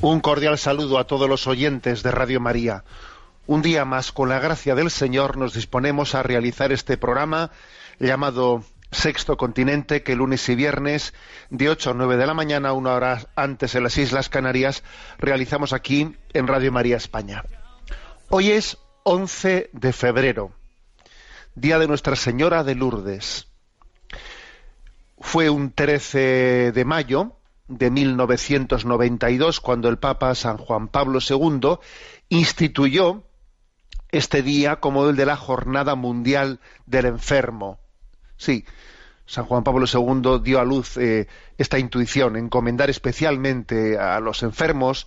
Un cordial saludo a todos los oyentes de Radio María. Un día más, con la gracia del Señor, nos disponemos a realizar este programa llamado Sexto Continente, que lunes y viernes, de 8 a 9 de la mañana, una hora antes en las Islas Canarias, realizamos aquí en Radio María España. Hoy es 11 de febrero, día de Nuestra Señora de Lourdes. Fue un 13 de mayo de 1992 cuando el Papa San Juan Pablo II instituyó este día como el de la Jornada Mundial del Enfermo. Sí, San Juan Pablo II dio a luz eh, esta intuición, encomendar especialmente a los enfermos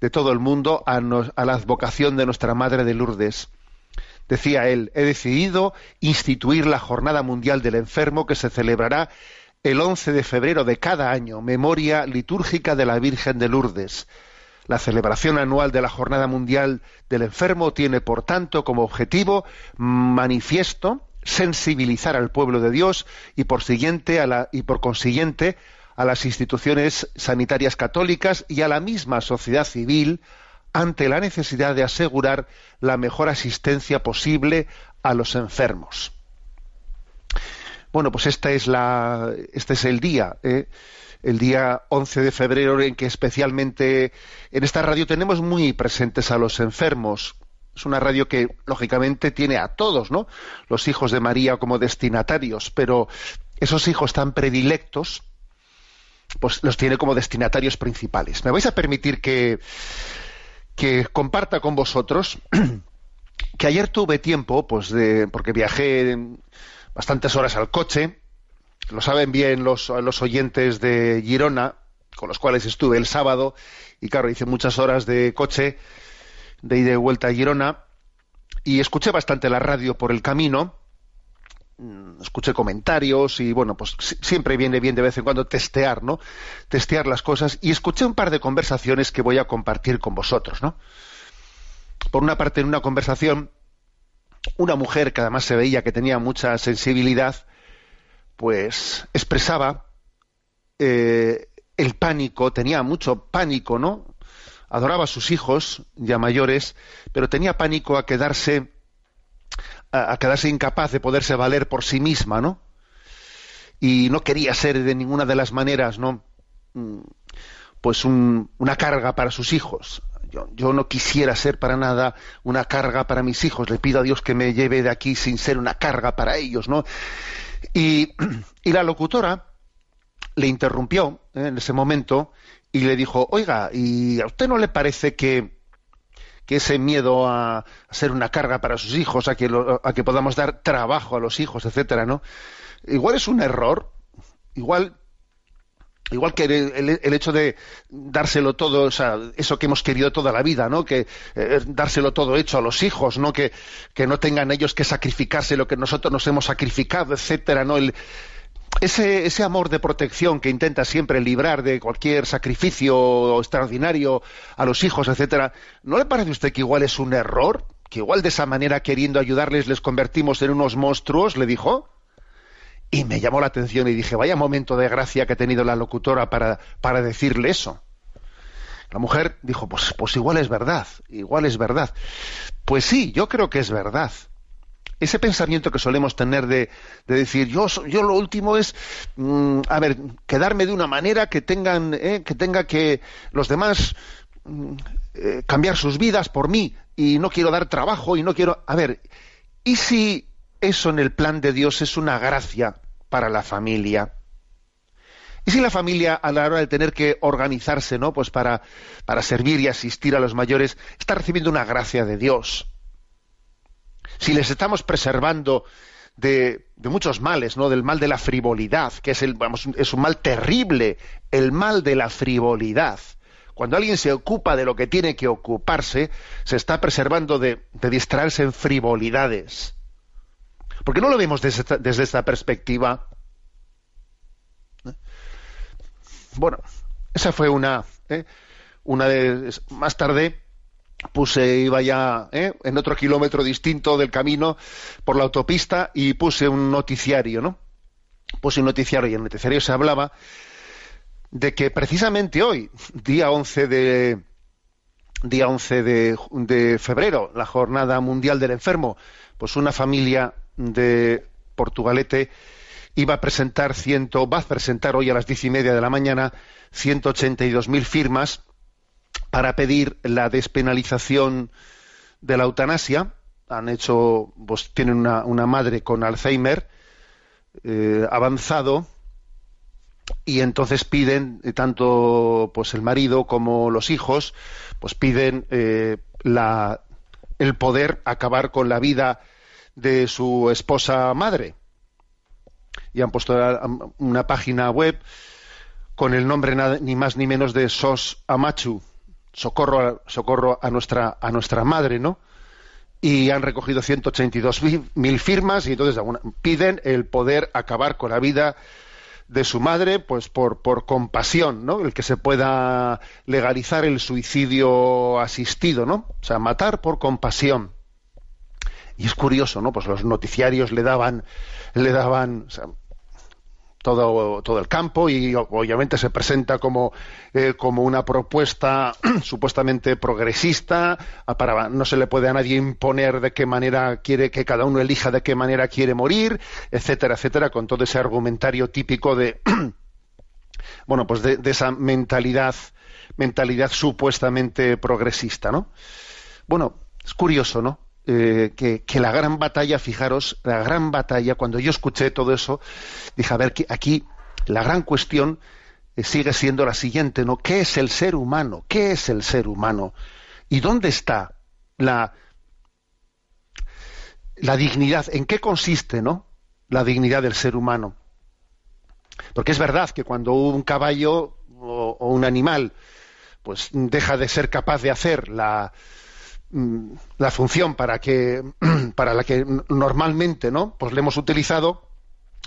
de todo el mundo a, a la advocación de nuestra Madre de Lourdes. Decía él, he decidido instituir la Jornada Mundial del Enfermo que se celebrará el 11 de febrero de cada año, memoria litúrgica de la Virgen de Lourdes. La celebración anual de la Jornada Mundial del Enfermo tiene, por tanto, como objetivo manifiesto sensibilizar al pueblo de Dios y por, consiguiente a las instituciones sanitarias católicas y a la misma sociedad civil ante la necesidad de asegurar la mejor asistencia posible a los enfermos. Bueno, pues esta es la, este es el día, ¿eh? el día 11 de febrero en que especialmente en esta radio tenemos muy presentes a los enfermos. Es una radio que lógicamente tiene a todos, ¿no? Los hijos de María como destinatarios, pero esos hijos tan predilectos, pues los tiene como destinatarios principales. Me vais a permitir que, que comparta con vosotros que ayer tuve tiempo, pues de, porque viajé bastantes horas al coche, lo saben bien los, los oyentes de Girona, con los cuales estuve el sábado, y claro, hice muchas horas de coche, de ida y vuelta a Girona, y escuché bastante la radio por el camino, mm, escuché comentarios y bueno, pues si- siempre viene bien de vez en cuando testear, ¿no? Testear las cosas. Y escuché un par de conversaciones que voy a compartir con vosotros, ¿no? Por una parte, en una conversación, una mujer que además se veía que tenía mucha sensibilidad, pues expresaba eh, el pánico, tenía mucho pánico, ¿no? Adoraba a sus hijos ya mayores, pero tenía pánico a quedarse a, a quedarse incapaz de poderse valer por sí misma, ¿no? Y no quería ser de ninguna de las maneras, ¿no? Mm, Pues un- una carga para sus hijos. Yo, yo no quisiera ser para nada una carga para mis hijos. Le pido a Dios que me lleve de aquí sin ser una carga para ellos, ¿no? Y, y la locutora le interrumpió ¿eh? en ese momento y le dijo, oiga, ¿y a usted no le parece que, que ese miedo a, ser una carga para sus hijos, a que, lo- a que podamos dar trabajo a los hijos, etcétera, ¿no? Igual es un error, igual igual que el, el- hecho de dárselo todo, o sea, eso que hemos querido toda la vida, ¿no? Que eh, dárselo todo hecho a los hijos, ¿no? Que, que no tengan ellos que sacrificarse lo que nosotros nos hemos sacrificado, etcétera, ¿no? El, ese, ese amor de protección que intenta siempre librar de cualquier sacrificio extraordinario a los hijos, etcétera, ¿no le parece a usted que igual es un error? Que igual de esa manera, queriendo ayudarles, les convertimos en unos monstruos, le dijo. Y me llamó la atención y dije, vaya momento de gracia que ha tenido la locutora para, para decirle eso. La mujer dijo, pues, pues igual es verdad, igual es verdad. Pues sí, yo creo que es verdad. Ese pensamiento que solemos tener de, de decir, yo, yo lo último es, mm, a ver, quedarme de una manera que tengan, eh, que tenga que los demás mm, eh, cambiar sus vidas por mí y no quiero dar trabajo y no quiero, a ver, ¿y si eso en el plan de Dios es una gracia para la familia? ¿Y si la familia, a la hora de tener que organizarse, ¿no? Pues para, para servir y asistir a los mayores, está recibiendo una gracia de Dios? Si les estamos preservando de, de, muchos males, ¿no? Del mal de la frivolidad, que es el, vamos, es un mal terrible, el mal de la frivolidad. Cuando alguien se ocupa de lo que tiene que ocuparse, se está preservando de, de distraerse en frivolidades. Porque no lo vemos desde, esta perspectiva. Bueno, esa fue una, ¿eh? una de más tarde puse iba ya ¿eh? en otro kilómetro distinto del camino por la autopista y puse un noticiario, ¿no? Puse un noticiario y en el noticiario se hablaba de que precisamente hoy, día 11 de día 11 de, de febrero, la jornada mundial del enfermo, pues una familia de Portugalete iba a presentar ciento, va a presentar hoy a las diez y media de la mañana 182.000 firmas para pedir la despenalización de la eutanasia. Han hecho, pues tienen una, madre con Alzheimer eh, avanzado y entonces piden eh, tanto pues el marido como los hijos pues piden eh, la, el poder acabar con la vida de su esposa madre y han puesto una página web con el nombre ni más ni menos de SOS Amachu, socorro, socorro a nuestra a nuestra madre, ¿no? Y han recogido 182.000 firmas y entonces piden el poder acabar con la vida de su madre, pues por, por compasión, ¿no? El que se pueda legalizar el suicidio asistido, ¿no? O sea, matar por compasión. Y es curioso, ¿no? Pues los noticiarios le daban, le daban, todo, todo el campo y obviamente se presenta como, eh, como una propuesta supuestamente progresista, para, no se le puede a nadie imponer de qué manera quiere que cada uno elija de qué manera quiere morir, etcétera, etcétera, con todo ese argumentario típico de bueno, pues de, de esa mentalidad, mentalidad supuestamente progresista, ¿no? Bueno, es curioso, ¿no? Eh, que, la gran batalla, fijaros, la gran batalla, cuando yo escuché todo eso, dije, a ver, que aquí la gran cuestión eh, sigue siendo la siguiente, ¿no? ¿Qué es el ser humano? ¿Qué es el ser humano? ¿Y dónde está la, la dignidad? ¿En qué consiste, no? La dignidad del ser humano. Porque es verdad que cuando un caballo o, o un animal pues deja de ser capaz de hacer la, la función para que para la que normalmente no pues le hemos utilizado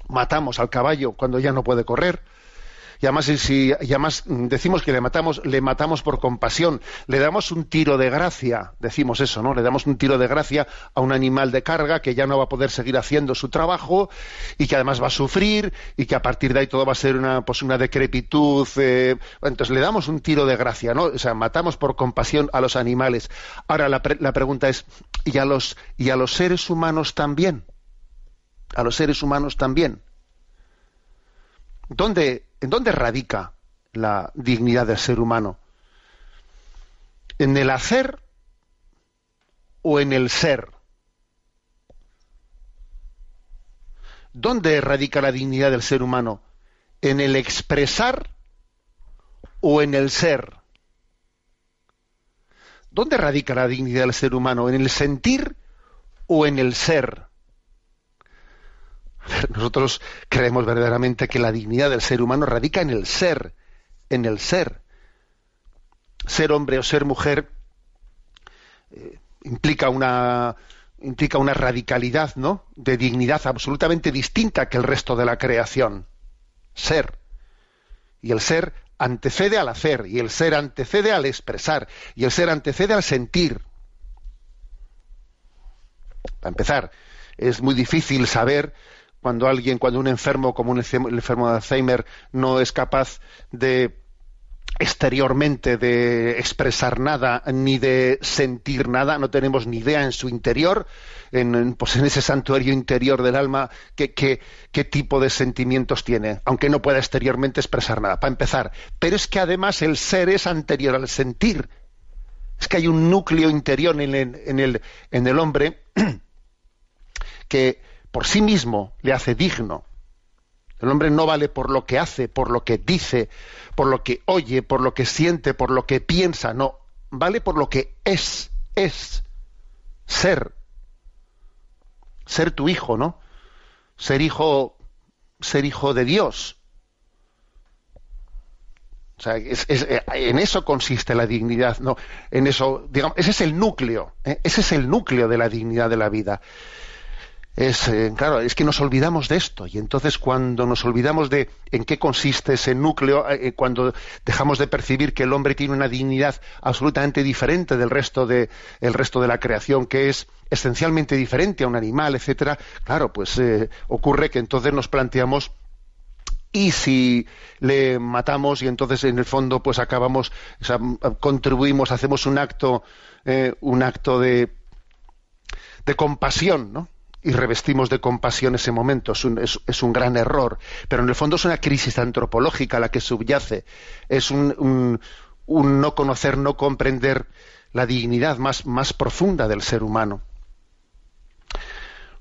matamos al caballo cuando ya no puede correr y además, si, y decimos que le matamos, le matamos por compasión, le damos un tiro de gracia, decimos eso, ¿no? Le damos un tiro de gracia a un animal de carga que ya no va a poder seguir haciendo su trabajo y que además va a sufrir y que a partir de ahí todo va a ser una, pues una decrepitud. Eh, entonces le damos un tiro de gracia, ¿no? O sea, matamos por compasión a los animales. Ahora la, la pregunta es, ¿y los, y a los seres humanos también? A los seres humanos también. ¿Dónde, ¿En dónde radica la dignidad del ser humano? ¿En el hacer o en el ser? ¿Dónde radica la dignidad del ser humano? ¿En el expresar o en el ser? ¿Dónde radica la dignidad del ser humano? ¿En el sentir o en el ser? Nosotros creemos verdaderamente que la dignidad del ser humano radica en el ser, en el ser. Ser hombre o ser mujer eh, implica una implica una radicalidad, ¿no? De dignidad absolutamente distinta que el resto de la creación. Ser. Y el ser antecede al hacer, y el ser antecede al expresar, y el ser antecede al sentir. Para empezar, es muy difícil saber cuando alguien, cuando un enfermo como un enfermo de Alzheimer no es capaz de exteriormente de expresar nada ni de sentir nada, no tenemos ni idea en su interior, en, pues en ese santuario interior del alma, qué, qué tipo de sentimientos tiene, aunque no pueda exteriormente expresar nada, para empezar. Pero es que además el ser es anterior al sentir. Es que hay un núcleo interior en en el, en el hombre que por sí mismo le hace digno. El hombre no vale por lo que hace, por lo que dice, por lo que oye, por lo que siente, por lo que piensa, no, vale por lo que es, es, ser, ser tu hijo, ¿no? Ser hijo, ser hijo de Dios. O sea, en eso consiste la dignidad, ¿no? En eso, digamos, ese es el núcleo, ¿eh? ese es el núcleo de la dignidad de la vida es eh, claro es que nos olvidamos de esto. Y entonces cuando nos olvidamos de en qué consiste ese núcleo eh, eh, cuando dejamos de percibir que el hombre tiene una dignidad absolutamente diferente del resto de el resto de la creación que es esencialmente diferente a un animal etcétera claro pues ocurre que entonces nos planteamos y si le matamos y entonces en el fondo pues acabamos contribuimos hacemos un acto un acto de de compasión no y revestimos de compasión ese momento. Es un, es, un, gran error, pero en el fondo es una crisis antropológica la que subyace. Es un, un, no conocer, no comprender la dignidad más, más profunda del ser humano.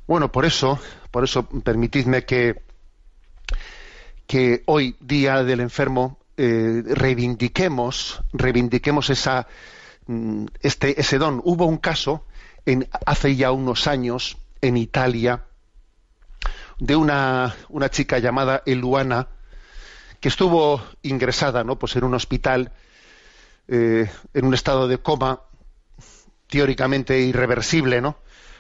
Bueno, por eso, por eso permitidme que, que hoy, Día del Enfermo, eh, reivindiquemos, reivindiquemos esa, mm, este, ese don. Hubo un caso en, hace ya unos años en Italia de una, una chica llamada Eluana que estuvo ingresada ¿no? pues en un hospital eh, en un estado de coma teóricamente irreversible, ¿no?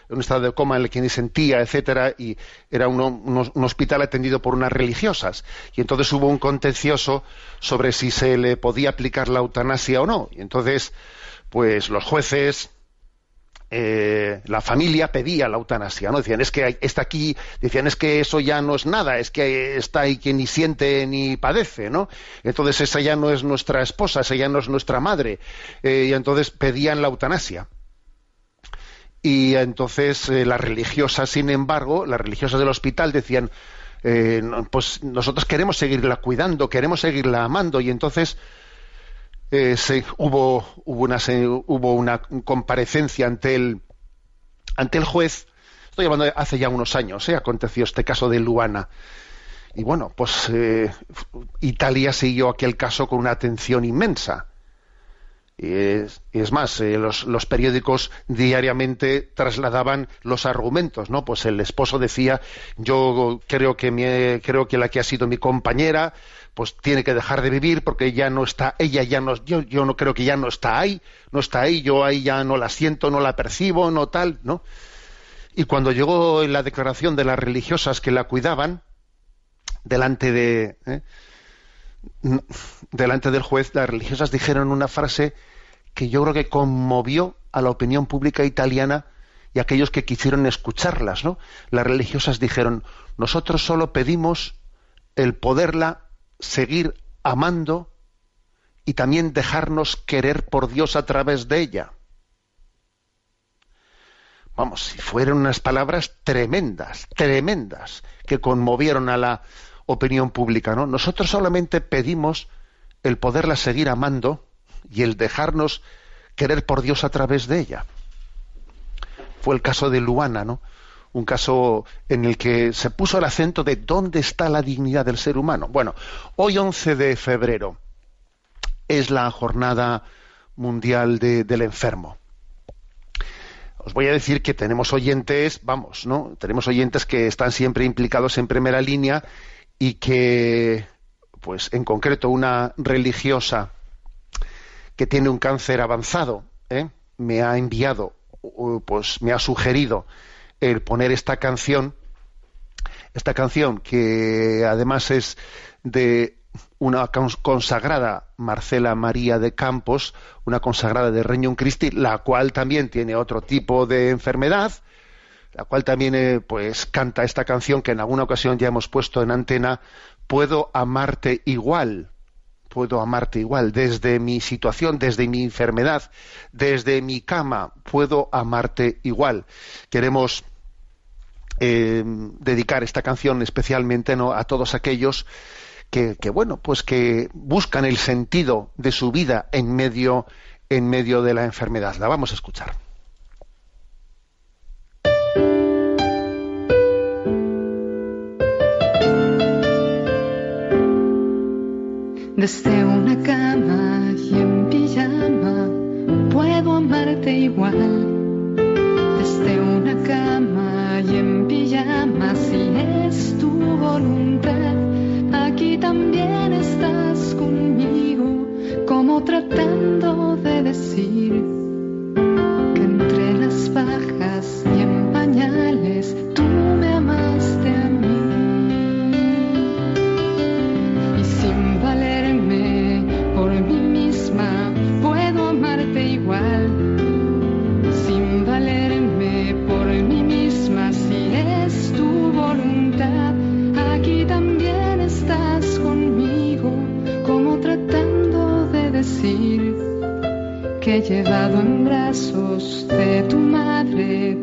un estado de coma en el que ni sentía, etcétera, y era un, un, hospital atendido por unas religiosas. Y entonces hubo un contencioso sobre si se le podía aplicar la eutanasia o no. Y entonces, pues los jueces, eh, la familia pedía la eutanasia, ¿no? Decían, es que está aquí, decían, es que eso ya no es nada, es que está ahí quien ni siente ni padece, ¿no? Entonces esa ya no es nuestra esposa, esa ya no es nuestra madre. Eh, y entonces pedían la eutanasia. Y entonces eh, las religiosas, sin embargo, las religiosas del hospital decían, pues nosotros queremos seguirla cuidando, queremos seguirla amando, y entonces eh, hubo, hubo, una, hubo una comparecencia ante el, ante el juez. Estoy hablando de hace ya unos años, ¿eh? aconteció este caso de Luana. Y bueno, pues eh, Italia siguió aquel caso con una atención inmensa. Y es, más, eh, los, los, periódicos diariamente trasladaban los argumentos, ¿no? Pues el esposo decía, yo creo que, mi, creo que la que ha sido mi compañera pues tiene que dejar de vivir porque ya no está, ella ya no, yo, yo no creo que ya no está ahí, no está ahí, yo ahí ya no la siento, no la percibo, no tal, ¿no? Y cuando llegó la declaración de las religiosas que la cuidaban, delante de, ¿eh? delante del juez, las religiosas dijeron una frase que yo creo que conmovió a la opinión pública italiana y a aquellos que quisieron escucharlas, ¿no? Las religiosas dijeron, nosotros solo pedimos el poderla seguir amando y también dejarnos querer por Dios a través de ella. Vamos, si fueron unas palabras tremendas, tremendas, que conmovieron a la opinión pública, ¿no? Nosotros solamente pedimos el poderla seguir amando y el dejarnos querer por Dios a través de ella. Fue el caso de Luana, ¿no? un caso en el que se puso el acento de dónde está la dignidad del ser humano. Bueno, hoy 11 de febrero es la jornada mundial del enfermo. Os voy a decir que tenemos oyentes, vamos, ¿no? Tenemos oyentes que están siempre implicados en primera línea y que, pues, en concreto, una religiosa que tiene un cáncer avanzado, ¿eh? me ha enviado, pues, me ha sugerido el poner esta canción, esta canción que además es de una consagrada Marcela María de Campos, una consagrada de Regnum Christi, la cual también tiene otro tipo de enfermedad, la cual también eh, pues canta esta canción que en alguna ocasión ya hemos puesto en antena, Puedo amarte igual, puedo amarte igual, desde mi situación, desde mi enfermedad, desde mi cama, puedo amarte igual. Queremos eh, dedicar esta canción especialmente ¿no? a todos aquellos que, bueno pues que buscan el sentido de su vida en medio en medio de la enfermedad la vamos a escuchar Desde una cama y en pijama puedo amarte igual. Desde una cama y en pijama si es tu voluntad. Aquí también estás conmigo, como tratando de decir que entre las bajas y en pañales tú me amaste que llevado en brazos de tu madre,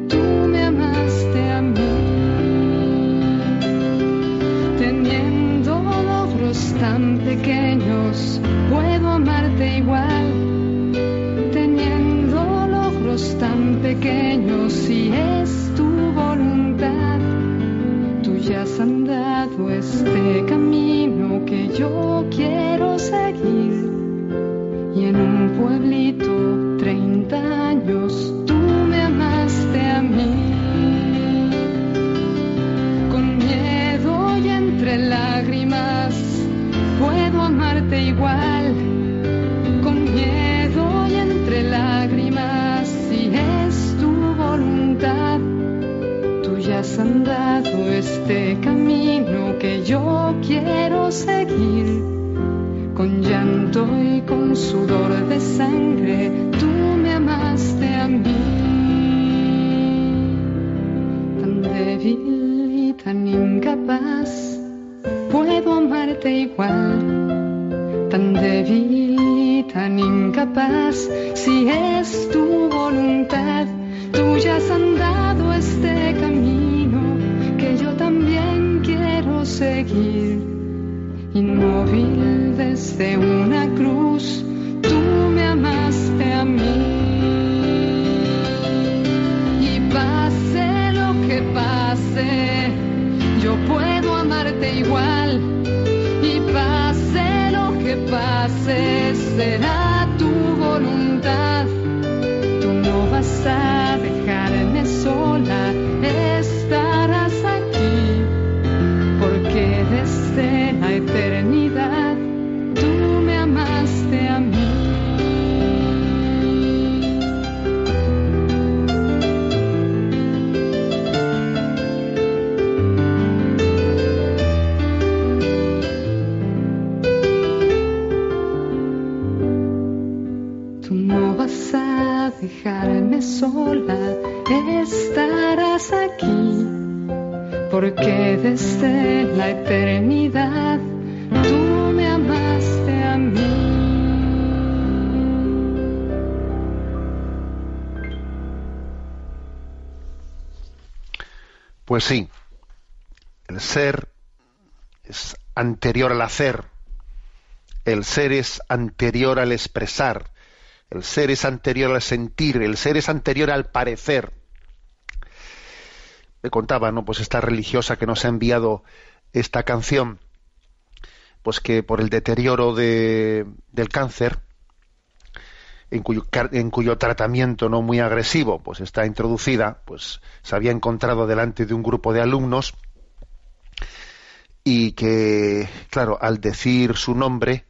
yo puedo amarte igual. Y pase lo que pase, será dejarme sola, estarás aquí porque desde la eternidad tú me amaste a mí. Pues sí, el ser es anterior al hacer, el ser es anterior al expresar, el ser es anterior al sentir, el ser es anterior al parecer. Me contaba, ¿no? Pues esta religiosa que nos ha enviado esta canción, pues que por el deterioro de, del cáncer, en cuyo, en cuyo tratamiento no muy agresivo pues está introducida pues se había encontrado delante de un grupo de alumnos y que claro al decir su nombre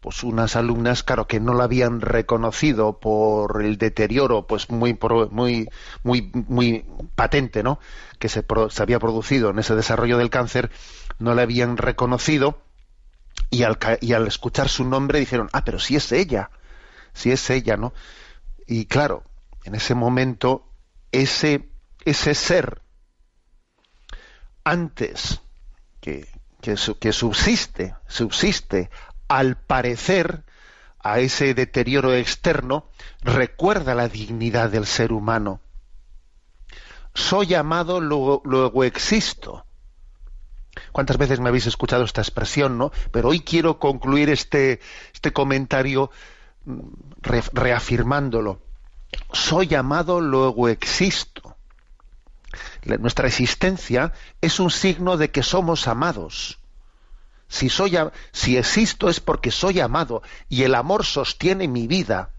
pues unas alumnas claro que no la habían reconocido por el deterioro pues muy muy muy muy patente no que se, había producido en ese desarrollo del cáncer no la habían reconocido y al, y al escuchar su nombre dijeron ah pero si es ella si es ella, ¿no? Y claro, en ese momento, ese, ese ser, antes que, que, que subsiste, subsiste al parecer a ese deterioro externo, recuerda la dignidad del ser humano. Soy amado, luego, existo. ¿Cuántas veces me habéis escuchado esta expresión, no? Pero hoy quiero concluir este, este comentario re, reafirmándolo. Soy amado, luego existo. Nuestra existencia es un signo de que somos amados. Si, soy, si existo es porque soy amado y el amor sostiene mi vida.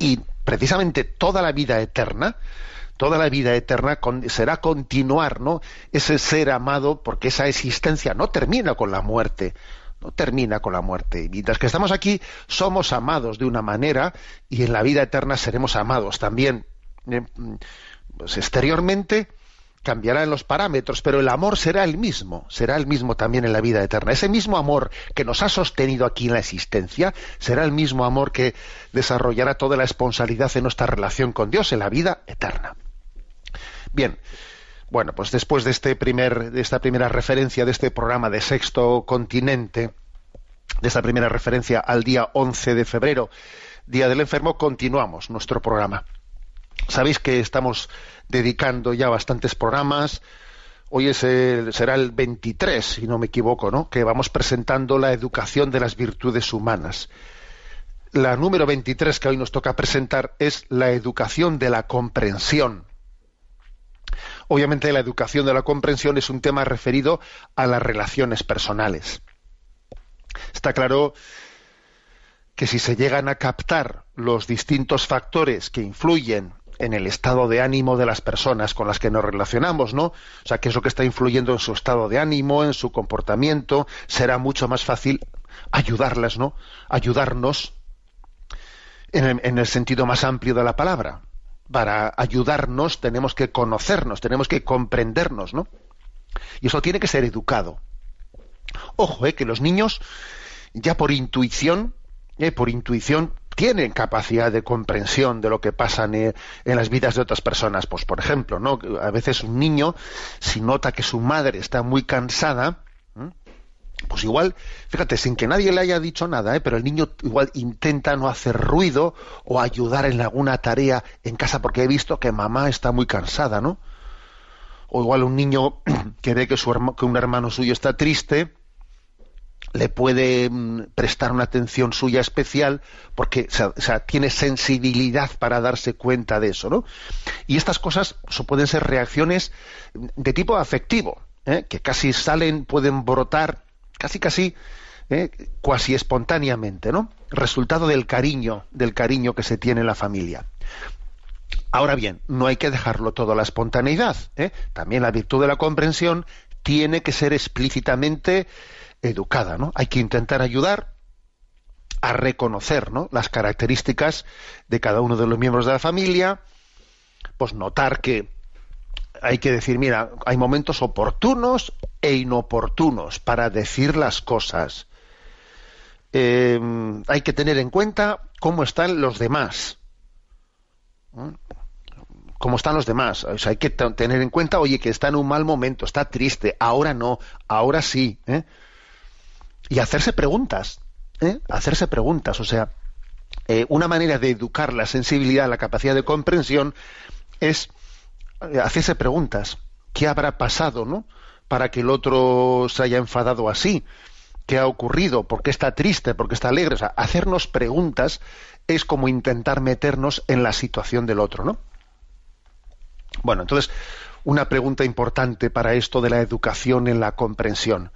Y precisamente toda la vida eterna, toda la vida eterna será continuar, ¿no? Ese ser amado, porque esa existencia no termina con la muerte, no termina con la muerte. Mientras que estamos aquí, somos amados de una manera y en la vida eterna seremos amados también. Pues exteriormente cambiarán los parámetros, pero el amor será el mismo, será el mismo también en la vida eterna. Ese mismo amor que nos ha sostenido aquí en la existencia será el mismo amor que desarrollará toda la esponsalidad en nuestra relación con Dios en la vida eterna. Bien, bueno, pues después de, este primer, de esta primera referencia de este programa de Sexto Continente, de esta primera referencia al día 11 de febrero, Día del Enfermo, continuamos nuestro programa. Sabéis que estamos dedicando ya bastantes programas. Hoy es será el 23, si no me equivoco, ¿no? Que vamos presentando la educación de las virtudes humanas. La número 23 que hoy nos toca presentar es la educación de la comprensión. Obviamente la educación de la comprensión es un tema referido a las relaciones personales. Está claro que si se llegan a captar los distintos factores que influyen en el estado de ánimo de las personas con las que nos relacionamos, ¿no? O sea, que eso que está influyendo en su estado de ánimo, en su comportamiento, será mucho más fácil ayudarlas, ¿no? Ayudarnos en el, en el sentido más amplio de la palabra. Para ayudarnos tenemos que conocernos, tenemos que comprendernos, ¿no? Y eso tiene que ser educado. Ojo, eh, que los niños ya por intuición, eh, por intuición tienen capacidad de comprensión de lo que pasa en, las vidas de otras personas. Pues, por ejemplo, ¿no? A veces un niño, si nota que su madre está muy cansada, pues igual, fíjate, sin que nadie le haya dicho nada, ¿eh? pero el niño igual intenta no hacer ruido o ayudar en alguna tarea en casa porque he visto que mamá está muy cansada, ¿no? O igual un niño que ve que, su, que un hermano suyo está triste, le puede mm, prestar una atención suya especial porque tiene sensibilidad para darse cuenta de eso, ¿no? Y estas cosas pueden ser reacciones de tipo afectivo, ¿eh? que casi salen, pueden brotar casi casi ¿eh? cuasi espontáneamente, ¿no? Resultado del cariño, del cariño que se tiene en la familia. Ahora bien, no hay que dejarlo todo a la espontaneidad. ¿eh? También la virtud de la comprensión tiene que ser explícitamente educada, ¿no? Hay que intentar ayudar a reconocer ¿no? las características de cada uno de los miembros de la familia, pues notar que hay que decir, mira, hay momentos oportunos e inoportunos para decir las cosas. Em, hay que tener en cuenta cómo están los demás. Cómo están los demás. O sea, hay que tener en cuenta, oye, que está en un mal momento, está triste, ahora no, ahora sí. ¿eh? y hacerse preguntas, ¿eh? hacerse preguntas, o sea, eh, una manera de educar la sensibilidad, la capacidad de comprensión es eh, hacerse preguntas. ¿Qué habrá pasado, no? Para que el otro se haya enfadado así. ¿Qué ha ocurrido? ¿Por qué está triste? ¿Por qué está alegre? O sea, hacernos preguntas es como intentar meternos en la situación del otro, ¿no? Bueno, entonces, una pregunta importante para esto de la educación en la comprensión.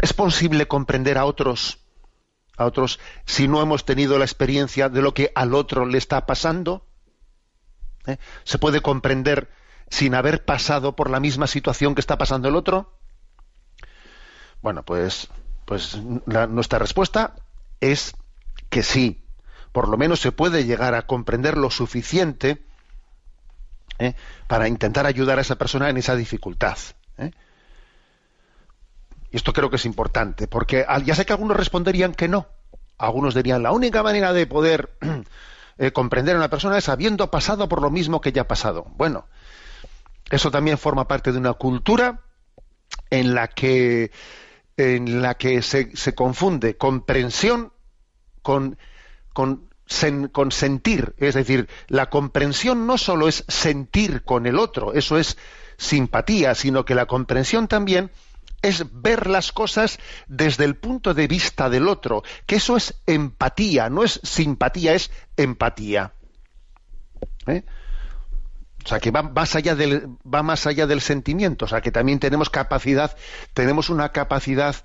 ¿Es posible comprender a otros, a otros si no hemos tenido la experiencia de lo que al otro le está pasando? ¿Eh? ¿Se puede comprender sin haber pasado por la misma situación que está pasando el otro? Bueno, pues, pues nuestra respuesta es que sí. Por lo menos se puede llegar a comprender lo suficiente ¿eh? para intentar ayudar a esa persona en esa dificultad. ¿eh? Y esto creo que es importante, porque ya sé que algunos responderían que no. Algunos dirían, la única manera de poder eh, comprender a una persona es habiendo pasado por lo mismo que ya ha pasado. Bueno, eso también forma parte de una cultura en la que, en la que se, se confunde comprensión con, con, con sentir. Es decir, la comprensión no solo es sentir con el otro, eso es simpatía, sino que la comprensión también es ver las cosas desde el punto de vista del otro, que eso es empatía, no es simpatía, es empatía. ¿Eh? O sea, que va más allá del, va más allá del sentimiento. O sea, que también tenemos capacidad, tenemos una capacidad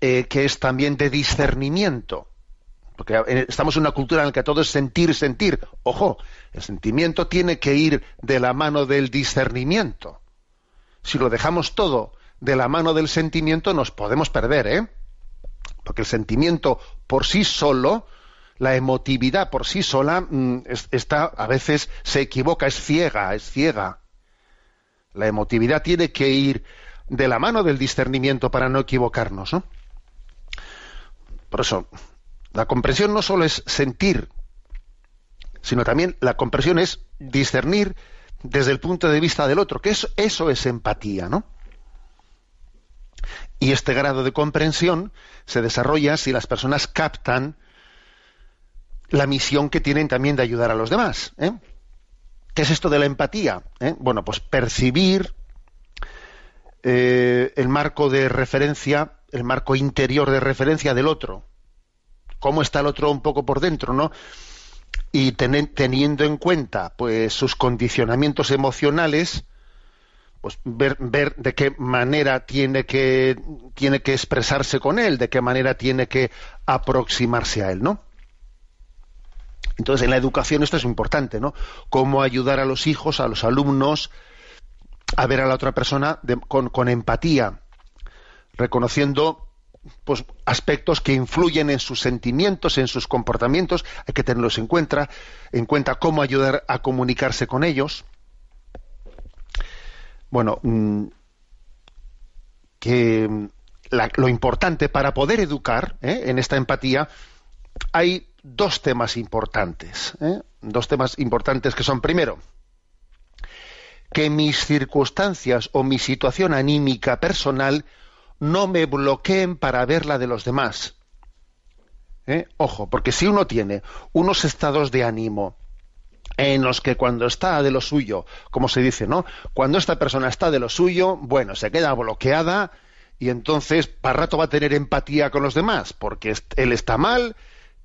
eh, que es también de discernimiento. Porque estamos en una cultura en la que todo es sentir, sentir. Ojo, el sentimiento tiene que ir de la mano del discernimiento. Si lo dejamos todo de la mano del sentimiento, nos podemos perder, ¿eh? Porque el sentimiento por sí solo la emotividad por sí sola mm, está a veces se equivoca, es ciega, es ciega. La emotividad tiene que ir de la mano del discernimiento para no equivocarnos, ¿no? Por eso, la comprensión no solo es sentir, sino también la comprensión es discernir desde el punto de vista del otro, que eso, eso es empatía, ¿no? Y este grado de comprensión se desarrolla si las personas captan la misión que tienen también de ayudar a los demás. ¿eh? ¿Qué es esto de la empatía? ¿Eh? Bueno, pues percibir eh, el marco de referencia, el marco interior de referencia del otro. Cómo está el otro un poco por dentro, ¿no? Y teniendo en cuenta, pues, sus condicionamientos emocionales, pues ver, de qué manera tiene que, tiene que expresarse con él, de qué manera tiene que aproximarse a él, ¿no? Entonces, en la educación esto es importante, ¿no? Cómo ayudar a los hijos, a los alumnos, a ver a la otra persona con, empatía, reconociendo pues, aspectos que influyen en sus sentimientos, en sus comportamientos, hay que tenerlos en cuenta, en cuenta cómo ayudar a comunicarse con ellos. Bueno, mm, que lo importante para poder educar ¿eh? en esta empatía hay dos temas importantes. ¿eh? Dos temas importantes que son, primero, que mis circunstancias o mi situación anímica personal no me bloqueen para ver la de los demás. ¿Eh? Ojo, porque si uno tiene unos estados de ánimo en los que cuando está de lo suyo, como se dice, ¿no? Cuando esta persona está de lo suyo, bueno, se queda bloqueada y entonces para rato va a tener empatía con los demás, porque él está mal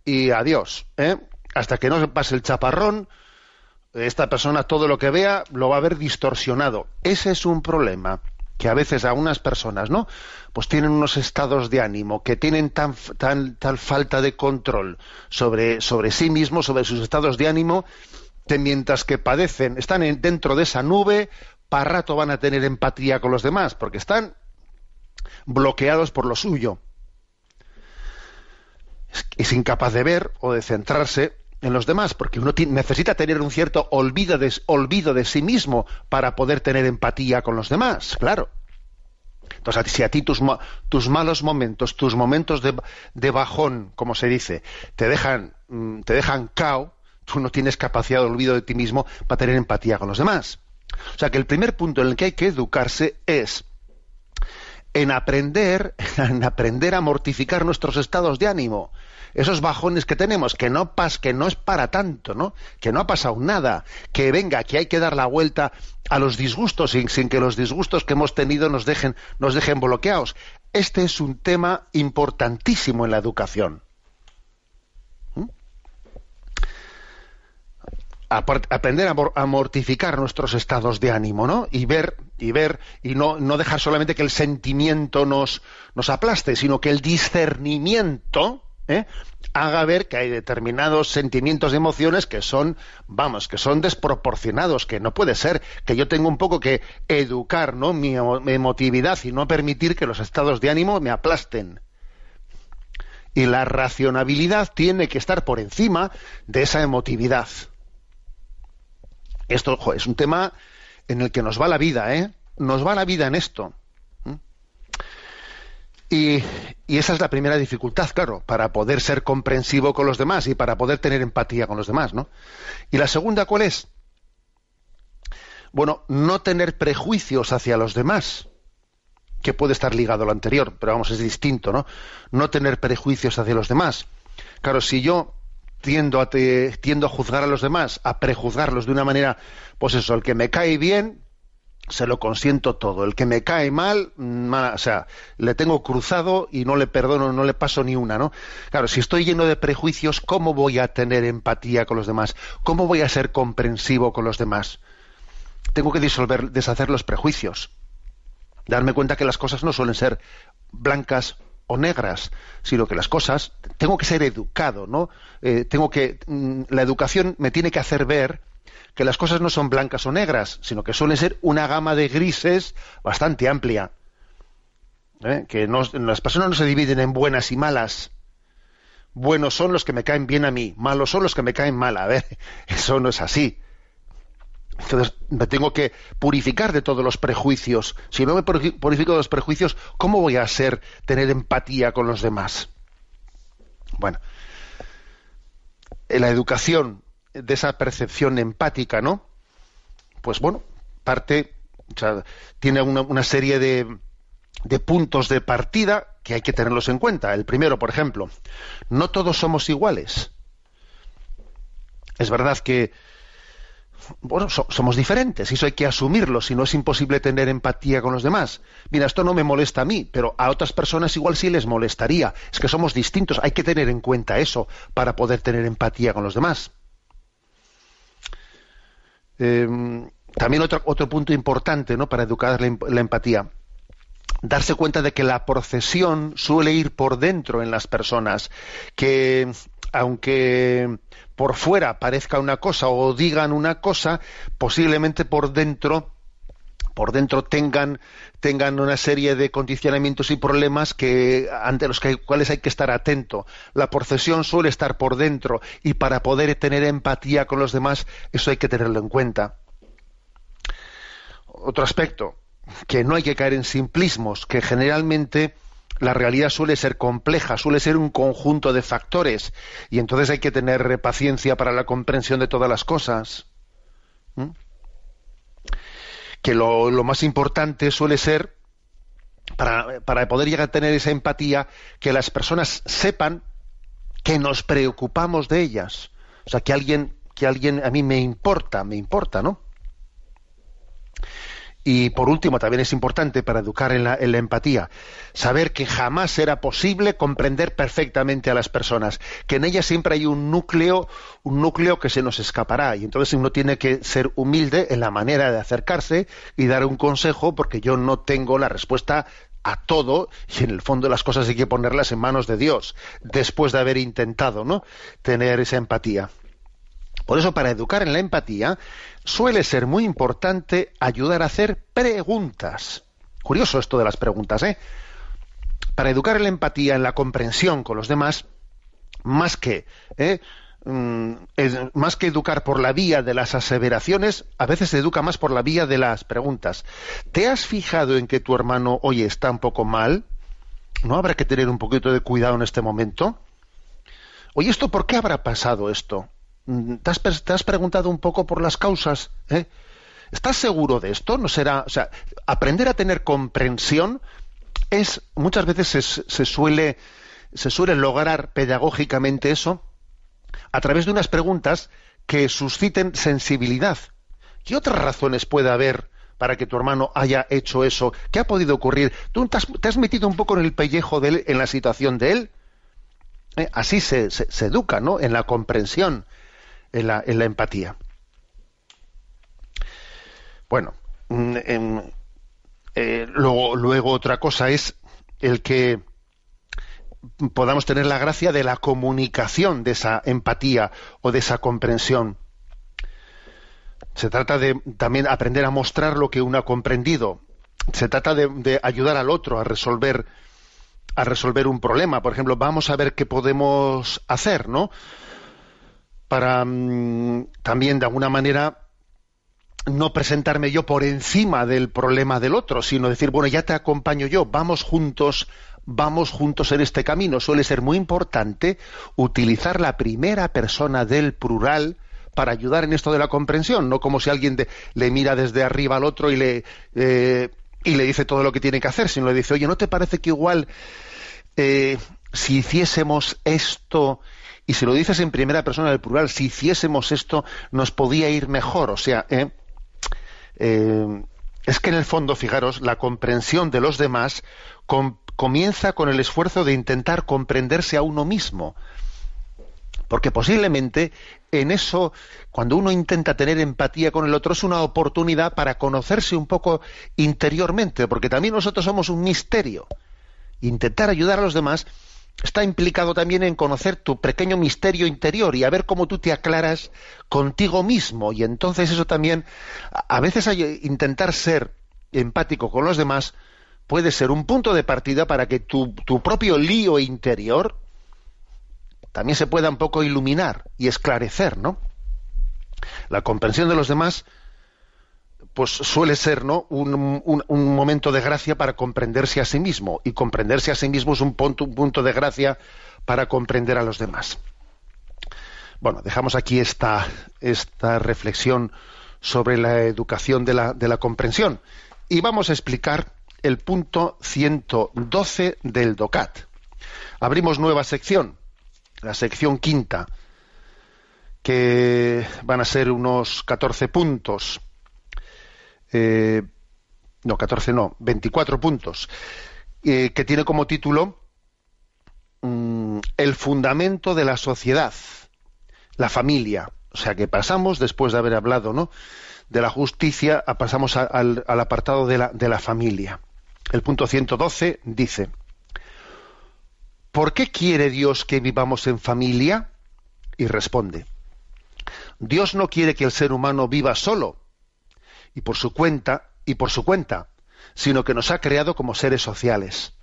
y adiós. ¿eh? Hasta que no se pase el chaparrón, esta persona todo lo que vea lo va a ver distorsionado. Ese es un problema que a veces a unas personas, ¿no? Pues tienen unos estados de ánimo que tienen tal falta de control sobre, sobre sí mismos, sobre sus estados de ánimo, que mientras que padecen, están dentro de esa nube, para rato van a tener empatía con los demás, porque están bloqueados por lo suyo es incapaz de ver o de centrarse en los demás, porque uno necesita tener un cierto olvido de, olvido de sí mismo para poder tener empatía con los demás, claro. Entonces, si a ti tus, tus malos momentos, tus momentos de, de, bajón, como se dice, te dejan, mm, te dejan cao, tú no tienes capacidad de olvido de ti mismo para tener empatía con los demás. O sea que el primer punto en el que hay que educarse es en aprender, en aprender a mortificar nuestros estados de ánimo, esos bajones que tenemos, que no pas, que no es para tanto, ¿no? Que no ha pasado nada, que venga, que hay que dar la vuelta a los disgustos sin, que los disgustos que hemos tenido nos dejen, bloqueados. Este es un tema importantísimo en la educación. aprender a, mortificar nuestros estados de ánimo, ¿no? Y ver, y ver, y no, dejar solamente que el sentimiento nos aplaste, sino que el discernimiento ¿eh? haga ver que hay determinados sentimientos y emociones que son, vamos, que son desproporcionados, que no puede ser, que yo tengo un poco que educar, ¿no? Mi, emotividad y no permitir que los estados de ánimo me aplasten. Y la racionalidad tiene que estar por encima de esa emotividad. Esto es un tema en el que nos va la vida, ¿eh? Nos va la vida en esto. Y, esa es la primera dificultad, claro, para poder ser comprensivo con los demás y para poder tener empatía con los demás, ¿no? Y la segunda, ¿cuál es? Bueno, no tener prejuicios hacia los demás, que puede estar ligado a lo anterior, pero vamos, es distinto, ¿no? No tener prejuicios hacia los demás. Claro, si yo tiendo a, tiendo a juzgar a los demás, a prejuzgarlos de una manera, pues eso, el que me cae bien, se lo consiento todo. El que me cae mal, o sea, le tengo cruzado y no le perdono, no le paso ni una, ¿no? Claro, si estoy lleno de prejuicios, ¿cómo voy a tener empatía con los demás? ¿Cómo voy a ser comprensivo con los demás? Tengo que disolver, deshacer los prejuicios. Darme cuenta que las cosas no suelen ser blancas o negras, sino que las cosas tengo que ser educado, ¿no? Eh, tengo que mm, la educación me tiene que hacer ver que las cosas no son blancas o negras, sino que suelen ser una gama de grises bastante amplia. ¿eh? Que las personas no se dividen en buenas y malas. Buenos son los que me caen bien a mí, malos son los que me caen mal. A ver, eso no es así. Entonces me tengo que purificar de todos los prejuicios. Si no me purifico de los prejuicios, ¿cómo voy a ser, tener empatía con los demás? Bueno, la educación de esa percepción empática, ¿no? Pues bueno, parte, o sea, tiene una, serie de, puntos de partida que hay que tenerlos en cuenta. El primero, por ejemplo, no todos somos iguales. Es verdad que bueno, somos diferentes y eso hay que asumirlo, si no es imposible tener empatía con los demás. Mira, esto no me molesta a mí, pero a otras personas igual sí les molestaría. Es que somos distintos, hay que tener en cuenta eso para poder tener empatía con los demás. Em, también otro, otro punto importante ¿no? para educar la, empatía darse cuenta de que la procesión suele ir por dentro en las personas, que aunque por fuera parezca una cosa o digan una cosa, posiblemente por dentro por dentro tengan, tengan una serie de condicionamientos y problemas que ante los cuales hay que estar atento. La procesión suele estar por dentro y para poder tener empatía con los demás, eso hay que tenerlo en cuenta. Otro aspecto, que no hay que caer en simplismos, que generalmente la realidad suele ser compleja, suele ser un conjunto de factores y entonces hay que tener paciencia para la comprensión de todas las cosas. ¿Mm? Que lo, más importante suele ser, para, para poder llegar a tener esa empatía, que las personas sepan que nos preocupamos de ellas. O sea, que alguien, que alguien a mí me importa, me importa, ¿no? Y por último, también es importante para educar en la, empatía, saber que jamás será posible comprender perfectamente a las personas, que en ellas siempre hay un núcleo, un núcleo que se nos escapará, y entonces uno tiene que ser humilde en la manera de acercarse y dar un consejo, porque yo no tengo la respuesta a todo y en el fondo las cosas hay que ponerlas en manos de Dios después de haber intentado no tener esa empatía. Por eso, para educar en la empatía, suele ser muy importante ayudar a hacer preguntas. Curioso esto de las preguntas, ¿eh? Para educar en la empatía, en la comprensión con los demás, más que, ¿eh? mm, más que educar por la vía de las aseveraciones, a veces se educa más por la vía de las preguntas. ¿Te has fijado en que tu hermano hoy está un poco mal? ¿No habrá que tener un poquito de cuidado en este momento? Oye, ¿esto por qué habrá pasado esto? Mm, ¿Te has, preguntado un poco por las causas? ¿Eh? ¿Estás seguro de esto? No será, o sea, aprender a tener comprensión es muchas veces se, suele se suele lograr pedagógicamente eso a través de unas preguntas que susciten sensibilidad. ¿Qué otras razones puede haber para que tu hermano haya hecho eso? ¿Qué ha podido ocurrir? ¿Tú te has, metido un poco en el pellejo de él, en la situación de él? ¿Eh? Así se, se, educa, ¿no? En la comprensión en la, empatía. Bueno, mm, eh, luego, luego otra cosa es el que podamos tener la gracia de la comunicación de esa empatía o de esa comprensión. Se trata de también aprender a mostrar lo que uno ha comprendido. Se trata de, de, ayudar al otro a resolver a resolver un problema. Por ejemplo, vamos a ver qué podemos hacer, ¿no? Para mm, también de alguna manera no presentarme yo por encima del problema del otro, sino decir, bueno, ya te acompaño yo, vamos juntos, vamos juntos en este camino. Suele ser muy importante utilizar la primera persona del plural para ayudar en esto de la comprensión, no como si alguien le mira desde arriba al otro y le, eh, y le dice todo lo que tiene que hacer, sino le dice, oye, ¿no te parece que igual eh, si hiciésemos esto y si lo dices en primera persona del plural, si hiciésemos esto, nos podía ir mejor. O sea, ¿eh? Eh, es que en el fondo, fijaros, la comprensión de los demás comienza con el esfuerzo de intentar comprenderse a uno mismo. Porque posiblemente en eso, cuando uno intenta tener empatía con el otro, es una oportunidad para conocerse un poco interiormente, porque también nosotros somos un misterio. Intentar ayudar a los demás está implicado también en conocer tu pequeño misterio interior y a ver cómo tú te aclaras contigo mismo. Y entonces eso también, a veces hay, intentar ser empático con los demás puede ser un punto de partida para que tu, tu propio lío interior también se pueda un poco iluminar y esclarecer, ¿no? La comprensión de los demás pues suele ser ¿no? Un, momento de gracia para comprenderse a sí mismo y comprenderse a sí mismo es un punto, un punto de gracia para comprender a los demás. Bueno, dejamos aquí esta, esta reflexión sobre la educación de la, de la comprensión y vamos a explicar el punto 112 del DOCAT. Abrimos nueva sección, la sección quinta, que van a ser unos 14 puntos eh, no, 14 no, 24 puntos, eh, que tiene como título mm, El fundamento de la sociedad, la familia. O sea que pasamos, después de haber hablado ¿no? de la justicia, pasamos al, apartado de la, de la familia. El punto 112 dice, ¿por qué quiere Dios que vivamos en familia? Y responde, Dios no quiere que el ser humano viva solo, y por su cuenta y por su cuenta, sino que nos ha creado como seres sociales.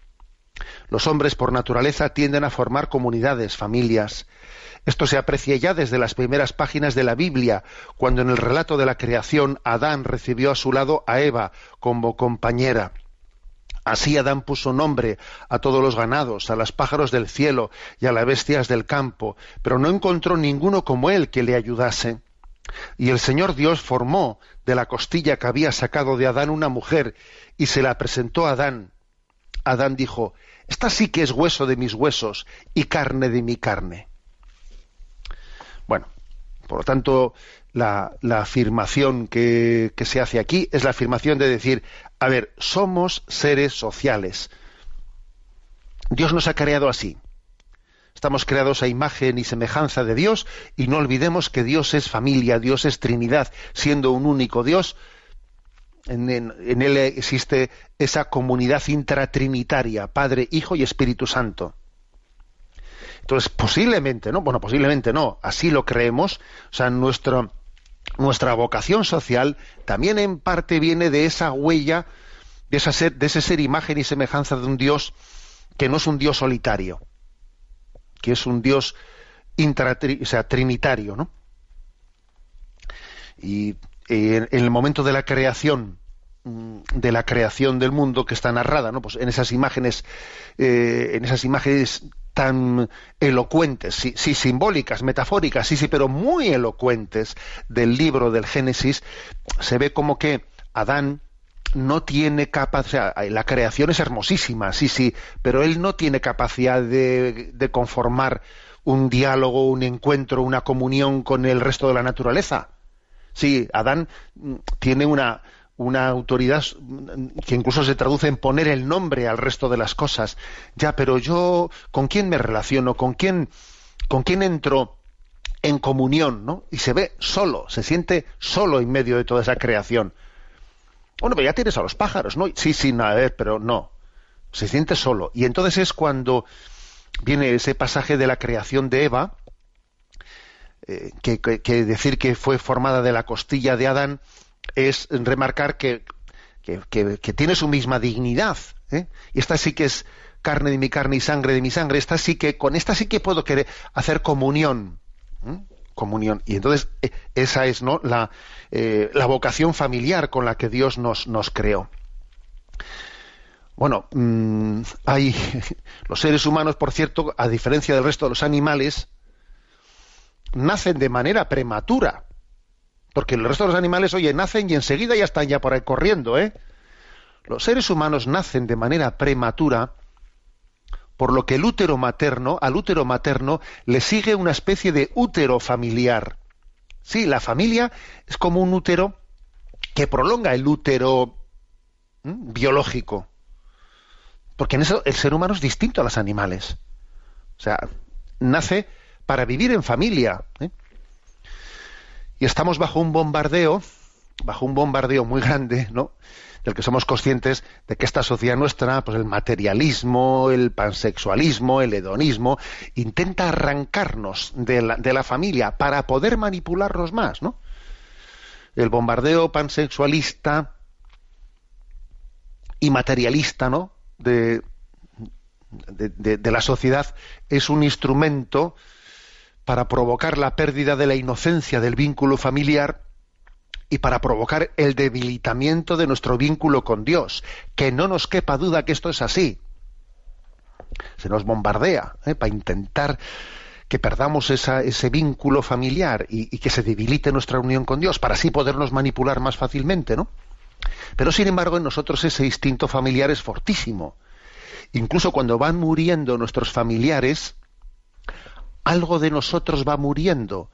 Los hombres por naturaleza tienden a formar comunidades, familias. Esto se aprecia ya desde las primeras páginas de la Biblia, cuando en el relato de la creación Adán recibió a su lado a Eva como compañera. Así Adán puso nombre a todos los ganados, a los pájaros del cielo y a las bestias del campo, pero no encontró ninguno como él que le ayudase. Y el Señor Dios formó de la costilla que había sacado de Adán una mujer y se la presentó a Adán. Adán dijo, esta sí que es hueso de mis huesos y carne de mi carne. Bueno, por lo tanto, la, afirmación que, que se hace aquí es la afirmación de decir, a ver, somos seres sociales. Dios nos ha creado así. Estamos creados a imagen y semejanza de Dios y no olvidemos que Dios es familia, Dios es Trinidad, siendo un único Dios. En, él existe esa comunidad intratrinitaria, Padre, Hijo y Espíritu Santo. Entonces, posiblemente, ¿no? Bueno, posiblemente no, así lo creemos. O sea, nuestro, nuestra vocación social también en parte viene de esa huella, de, esa ser, de ese ser imagen y semejanza de un Dios que no es un Dios solitario que es un Dios sea, trinitario, ¿no? Y en, el momento de la creación mm, de la creación del mundo que está narrada, ¿no? Pues en esas imágenes, eh, en esas imágenes tan elocuentes, sí, sí, simbólicas, metafóricas, sí, sí, pero muy elocuentes del libro del Génesis, se ve como que Adán no tiene capacidad, la creación es hermosísima, sí, sí, pero él no tiene capacidad de, conformar un diálogo, un encuentro, una comunión con el resto de la naturaleza. Sí, Adán mm, tiene una, una autoridad que incluso se traduce en poner el nombre al resto de las cosas. Ya, pero yo, ¿con quién me relaciono? ¿Con quién, con quién entro en comunión? ¿no? Y se ve solo, se siente solo en medio de toda esa creación. Bueno, pero ya tienes a los pájaros, ¿no? Sí, sí, a ver, pero no. Se siente solo. Y entonces es cuando viene ese pasaje de la creación de Eva, eh, que, decir que fue formada de la costilla de Adán es remarcar que, que tiene su misma dignidad. ¿eh? Y esta sí que es carne de mi carne y sangre de mi sangre. Esta sí que, con esta sí que puedo hacer comunión. ¿eh? Comunión. Y entonces esa es ¿no? la, eh, la vocación familiar con la que Dios nos, nos creó. Bueno, mm, hay los seres humanos, por cierto, a diferencia del resto de los animales, nacen de manera prematura. Porque el resto de los animales, oye, nacen y enseguida ya están ya por ahí corriendo, ¿eh? Los seres humanos nacen de manera prematura, por lo que el útero materno, al útero materno, le sigue una especie de útero familiar. Sí, la familia es como un útero que prolonga el útero biológico. Porque en eso el ser humano es distinto a los animales. O sea, nace para vivir en familia. ¿eh? Y estamos bajo un bombardeo, bajo un bombardeo muy grande, ¿no? Del que somos conscientes de que esta sociedad nuestra, pues el materialismo, el pansexualismo, el hedonismo, intenta arrancarnos de la, familia para poder manipularnos más, ¿no? El bombardeo pansexualista y materialista, ¿no? De, de, la sociedad es un instrumento para provocar la pérdida de la inocencia del vínculo familiar y para provocar el debilitamiento de nuestro vínculo con Dios. Que no nos quepa duda que esto es así. Se nos bombardea ¿eh? para intentar que perdamos ese vínculo familiar y, y, que se debilite nuestra unión con Dios, para así podernos manipular más fácilmente, ¿no? Pero sin embargo en nosotros ese instinto familiar es fortísimo. Incluso cuando van muriendo nuestros familiares, algo de nosotros va muriendo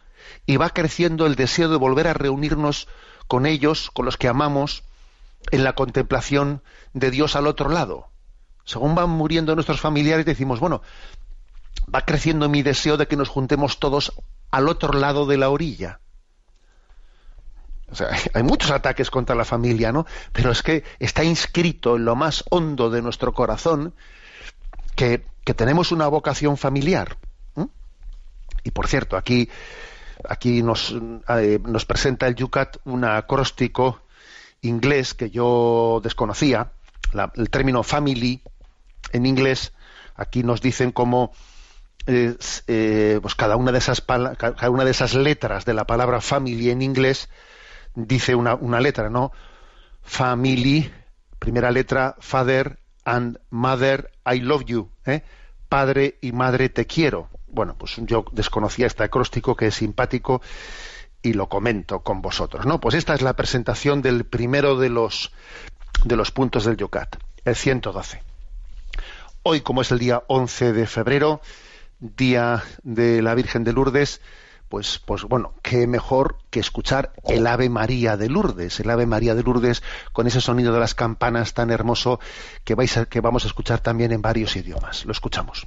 y va creciendo el deseo de volver a reunirnos con ellos, con los que amamos, en la contemplación de Dios al otro lado. Según van muriendo nuestros familiares, decimos, bueno, va creciendo mi deseo de que nos juntemos todos al otro lado de la orilla. O sea, hay muchos ataques contra la familia, ¿no? Pero es que está inscrito en lo más hondo de nuestro corazón que, que tenemos una vocación familiar. Y por cierto, aquí, aquí nos, eh, nos presenta el Yucat un acróstico inglés que yo desconocía, el término family en inglés, aquí nos dicen cómo eh, pues cada una de esas cada una de esas letras de la palabra family en inglés dice una, una letra, ¿no? Family, primera letra, father and mother, I love you, ¿eh? padre y madre te quiero bueno, pues yo desconocía este acróstico que es simpático y lo comento con vosotros, ¿no? Pues esta es la presentación del primero de los de los puntos del Yocat, el 112. Hoy, como es el día 11 de febrero, día de la Virgen de Lourdes, pues, pues bueno, qué mejor que escuchar el Ave María de Lourdes, el Ave María de Lourdes con ese sonido de las campanas tan hermoso que vais a, que vamos a escuchar también en varios idiomas. Lo escuchamos.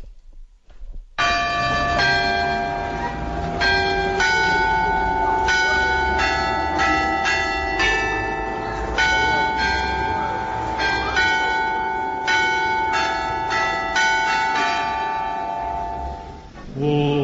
我。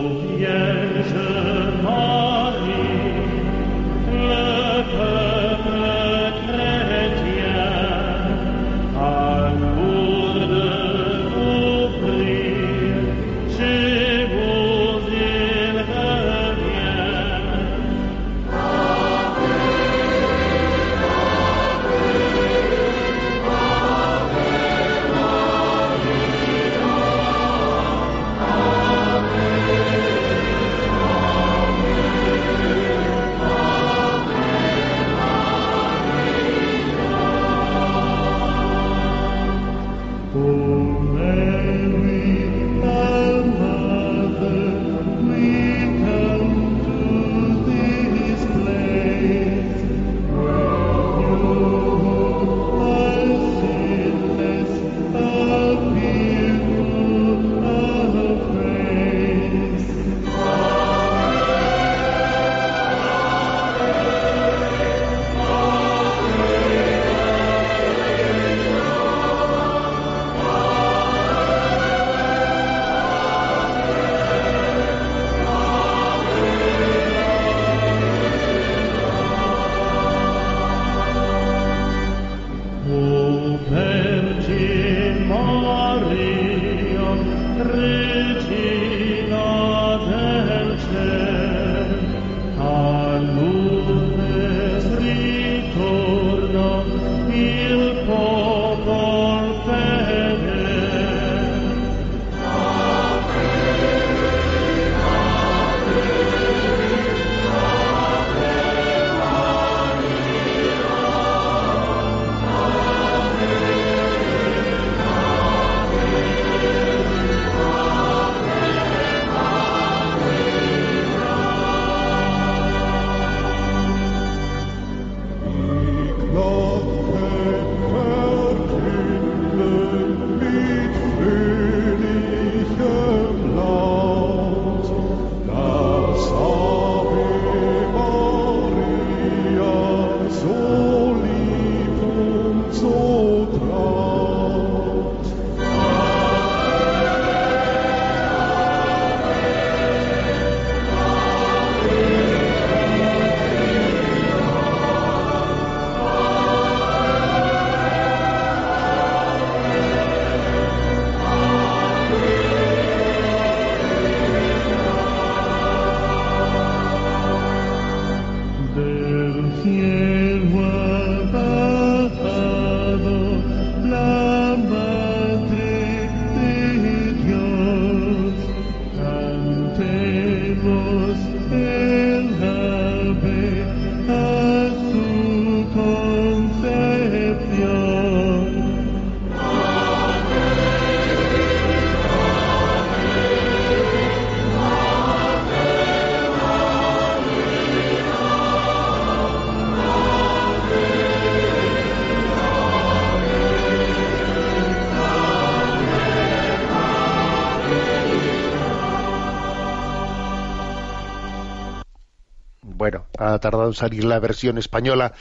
Tardado en salir la versión española.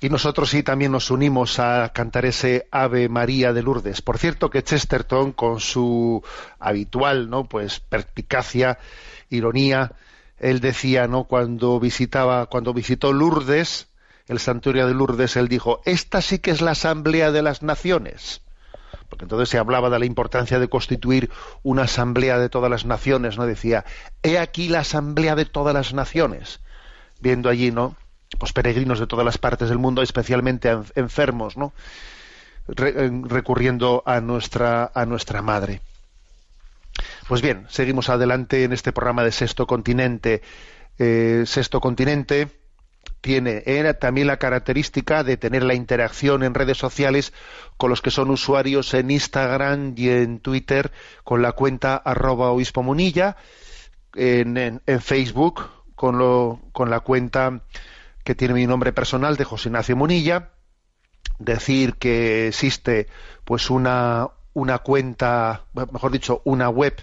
Y nosotros sí también nos unimos a cantar ese Ave María de Lourdes. Por cierto que Chesterton, con su habitual, ¿no? Pues perspicacia, ironía, él decía, ¿no? Cuando visitaba, cuando visitó Lourdes, el santuario de Lourdes, él dijo, esta sí que es la asamblea de las naciones. Porque entonces se hablaba de la importancia de constituir una asamblea de todas las naciones, ¿no? Decía, he aquí la asamblea de todas las naciones. Viendo allí, ¿no? Pues peregrinos de todas las partes del mundo, especialmente enfermos, ¿no? recurriendo a nuestra, a nuestra madre. Pues bien, seguimos adelante en este programa de Sexto Continente. Eh, Sexto Continente tiene era también la característica de tener la interacción en redes sociales con los que son usuarios en Instagram y en Twitter con la cuenta arroba obispo munilla, en, Facebook con, lo, con la cuenta que tiene mi nombre personal de José Ignacio Munilla, decir que existe pues una, una cuenta, mejor dicho, una web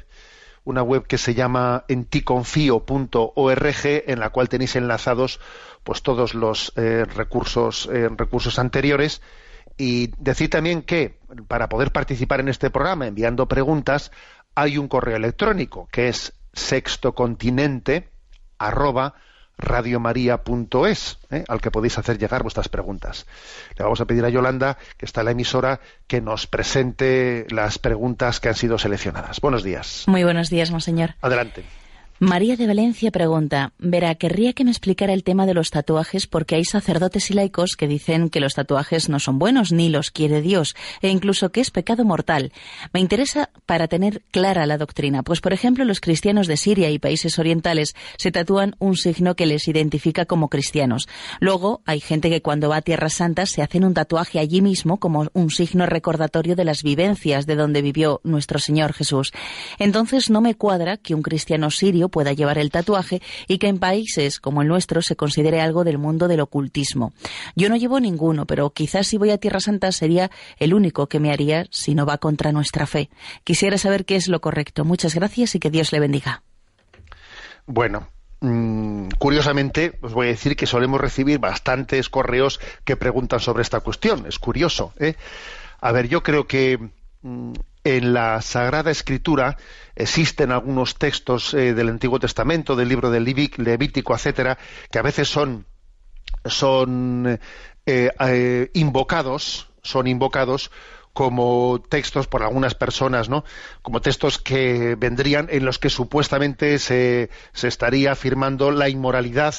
una web que se llama enticonfio.org en la cual tenéis enlazados pues todos los eh, recursos eh, recursos anteriores. Y decir también que para poder participar en este programa enviando preguntas hay un correo electrónico que es sextocontinente arroba radiomaria.es, ¿eh? al que podéis hacer llegar vuestras preguntas. Le vamos a pedir a Yolanda, que está en la emisora, que nos presente las preguntas que han sido seleccionadas. Buenos días. Muy buenos días, monseñor. Adelante. María de Valencia pregunta, verá, querría que me explicara el tema de los tatuajes porque hay sacerdotes y laicos que dicen que los tatuajes no son buenos ni los quiere Dios e incluso que es pecado mortal. Me interesa para tener clara la doctrina, pues por ejemplo los cristianos de Siria y países orientales se tatúan un signo que les identifica como cristianos. Luego hay gente que cuando va a Tierra Santa se hacen un tatuaje allí mismo como un signo recordatorio de las vivencias de donde vivió nuestro Señor Jesús. Entonces no me cuadra que un cristiano sirio pueda llevar el tatuaje y que en países como el nuestro se considere algo del mundo del ocultismo. Yo no llevo ninguno, pero quizás si voy a Tierra Santa sería el único que me haría si no va contra nuestra fe. Quisiera saber qué es lo correcto. Muchas gracias y que Dios le bendiga. Bueno, mm, curiosamente, os voy a decir que solemos recibir bastantes correos que preguntan sobre esta cuestión. Es curioso. ¿eh? A ver, yo creo que mm, en la Sagrada Escritura existen algunos textos eh, del Antiguo Testamento, del libro del Levítico, etcétera, que a veces son, son eh, eh, invocados, son invocados como textos por algunas personas, ¿no? Como textos que vendrían en los que supuestamente se, se estaría afirmando la inmoralidad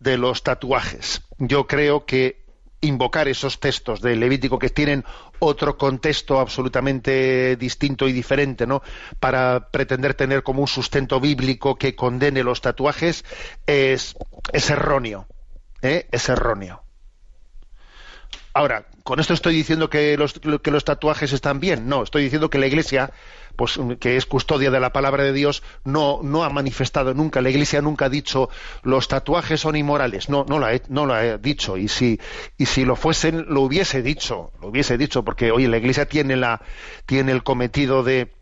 de los tatuajes. Yo creo que invocar esos textos de Levítico que tienen otro contexto absolutamente distinto y diferente, ¿no? Para pretender tener como un sustento bíblico que condene los tatuajes es, es erróneo, ¿eh? es erróneo. Ahora, ¿con esto estoy diciendo que los, que los tatuajes están bien? No, estoy diciendo que la Iglesia, pues, que es custodia de la palabra de Dios, no, no ha manifestado nunca, la Iglesia nunca ha dicho los tatuajes son inmorales. No, no lo ha, no lo ha dicho. Y si, y si lo fuesen, lo hubiese dicho, lo hubiese dicho, porque, oye, la Iglesia tiene, la, tiene el cometido de,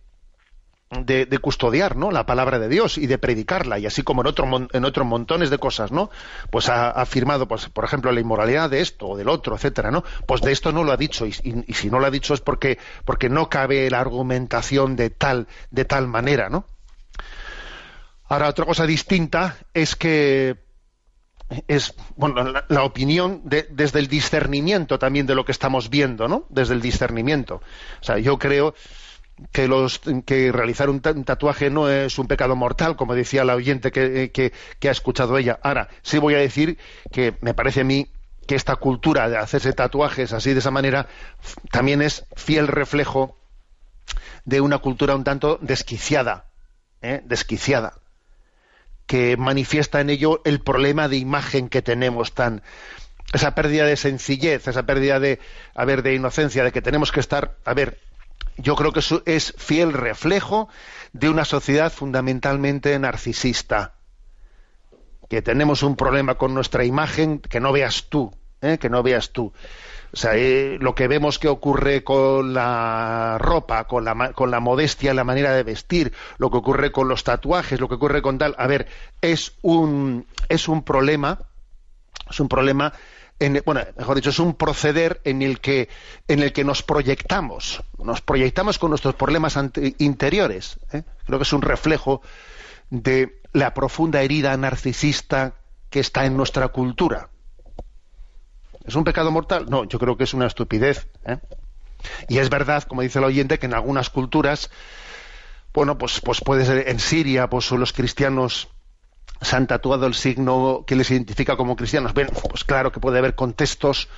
de, custodiar ¿no? la palabra de Dios y de predicarla y así como en otro en otros montones de cosas no pues ha afirmado pues por ejemplo la inmoralidad de esto o del otro etcétera no pues de esto no lo ha dicho y, si no lo ha dicho es porque porque no cabe la argumentación de tal de tal manera no ahora otra cosa distinta es que es bueno la, opinión desde el discernimiento también de lo que estamos viendo no desde el discernimiento. O sea yo creo que, los, que realizar un, tatuaje no es un pecado mortal, como decía la oyente que, que, ha escuchado ella. Ahora, sí voy a decir que me parece a mí que esta cultura de hacerse tatuajes así de esa manera también es fiel reflejo de una cultura un tanto desquiciada, ¿eh? desquiciada, que manifiesta en ello el problema de imagen que tenemos tan esa pérdida de sencillez, esa pérdida de, a ver, de inocencia, de que tenemos que estar, a ver, yo creo que es fiel reflejo de una sociedad fundamentalmente narcisista. Que tenemos un problema con nuestra imagen que no veas tú, ¿eh? que no veas tú. O sea, eh, lo que vemos que ocurre con la ropa, con la, con la modestia, la manera de vestir, lo que ocurre con los tatuajes, lo que ocurre con tal, a ver, es un, es un problema, es un problema, en, bueno, mejor dicho, es un proceder en el que, en el que nos proyectamos, nos proyectamos con nuestros problemas interiores. ¿eh? Creo que es un reflejo de la profunda herida narcisista que está en nuestra cultura. ¿Es un pecado mortal? No, yo creo que es una estupidez. ¿eh? Y es verdad, como dice el oyente, que en algunas culturas, bueno, pues, pues puede ser en Siria, pues los cristianos se han tatuado el signo que les identifica como cristianos. Bien, pues claro que puede haber contextos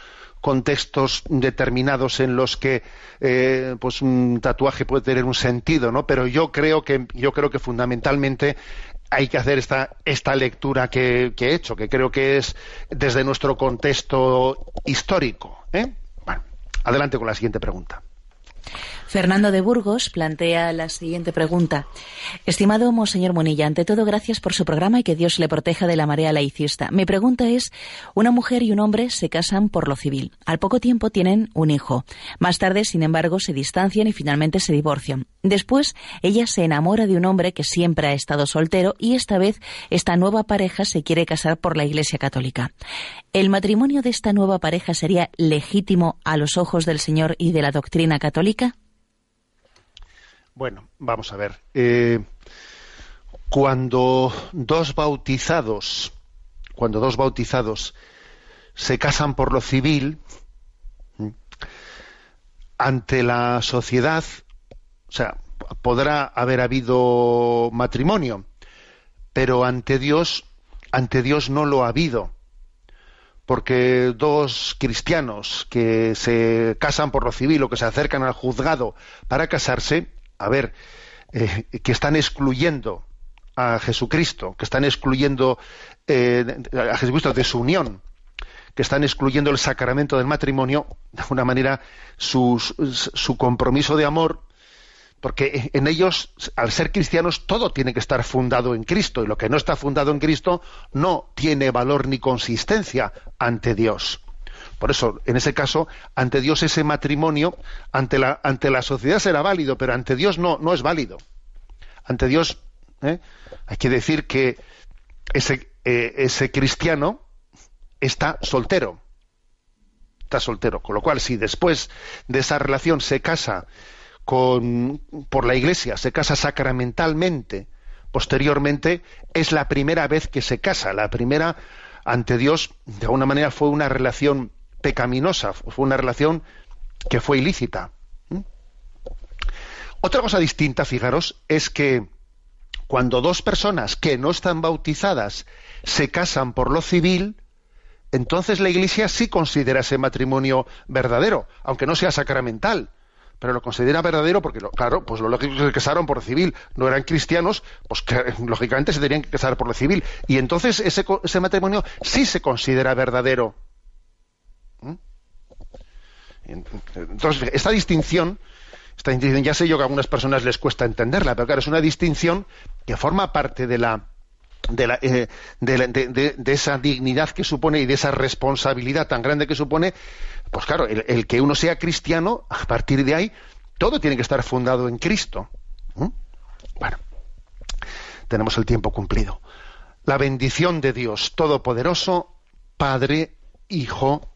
contextos determinados en los que eh, pues un tatuaje puede tener un sentido, ¿no? Pero yo creo que yo creo que fundamentalmente hay que hacer esta, esta lectura que, he hecho, que creo que es desde nuestro contexto histórico. ¿eh? Bueno, adelante con la siguiente pregunta. Fernando de Burgos plantea la siguiente pregunta. Estimado Monseñor Monilla, ante todo, gracias por su programa y que Dios le proteja de la marea laicista. Mi pregunta es, una mujer y un hombre se casan por lo civil. Al poco tiempo tienen un hijo. Más tarde, sin embargo, se distancian y finalmente se divorcian. Después, ella se enamora de un hombre que siempre ha estado soltero y esta vez esta nueva pareja se quiere casar por la Iglesia Católica. ¿El matrimonio de esta nueva pareja sería legítimo a los ojos del Señor y de la doctrina católica? Bueno, vamos a ver. Eh, cuando dos bautizados, cuando dos bautizados se casan por lo civil, ante la sociedad, o sea, podrá haber habido matrimonio, pero ante Dios, ante Dios no lo ha habido. Porque dos cristianos que se casan por lo civil o que se acercan al juzgado para casarse, a ver, eh, que están excluyendo a Jesucristo, que están excluyendo eh, a Jesucristo de su unión, que están excluyendo el sacramento del matrimonio, de alguna manera su, su compromiso de amor, porque en ellos, al ser cristianos, todo tiene que estar fundado en Cristo, y lo que no está fundado en Cristo no tiene valor ni consistencia ante Dios. Por eso, en ese caso, ante Dios ese matrimonio, ante la, ante la sociedad será válido, pero ante Dios no, no es válido. Ante Dios ¿eh? hay que decir que ese, eh, ese cristiano está soltero. Está soltero. Con lo cual, si después de esa relación se casa con, por la iglesia, se casa sacramentalmente, posteriormente es la primera vez que se casa. La primera ante Dios, de alguna manera, fue una relación pecaminosa, fue una relación que fue ilícita. ¿Mm? Otra cosa distinta, fijaros, es que cuando dos personas que no están bautizadas se casan por lo civil, entonces la Iglesia sí considera ese matrimonio verdadero, aunque no sea sacramental, pero lo considera verdadero porque, claro, pues lo lógico que se casaron por lo civil, no eran cristianos, pues lógicamente se tenían que casar por lo civil, y entonces ese, ese matrimonio sí se considera verdadero. Entonces, esta distinción, esta distinción, ya sé yo que a algunas personas les cuesta entenderla, pero claro, es una distinción que forma parte de la de, la, eh, de, esa dignidad que supone y de esa responsabilidad tan grande que supone, pues claro, el, que uno sea cristiano, a partir de ahí, todo tiene que estar fundado en Cristo. Bueno, tenemos el tiempo cumplido. La bendición de Dios Todopoderoso, Padre, Hijo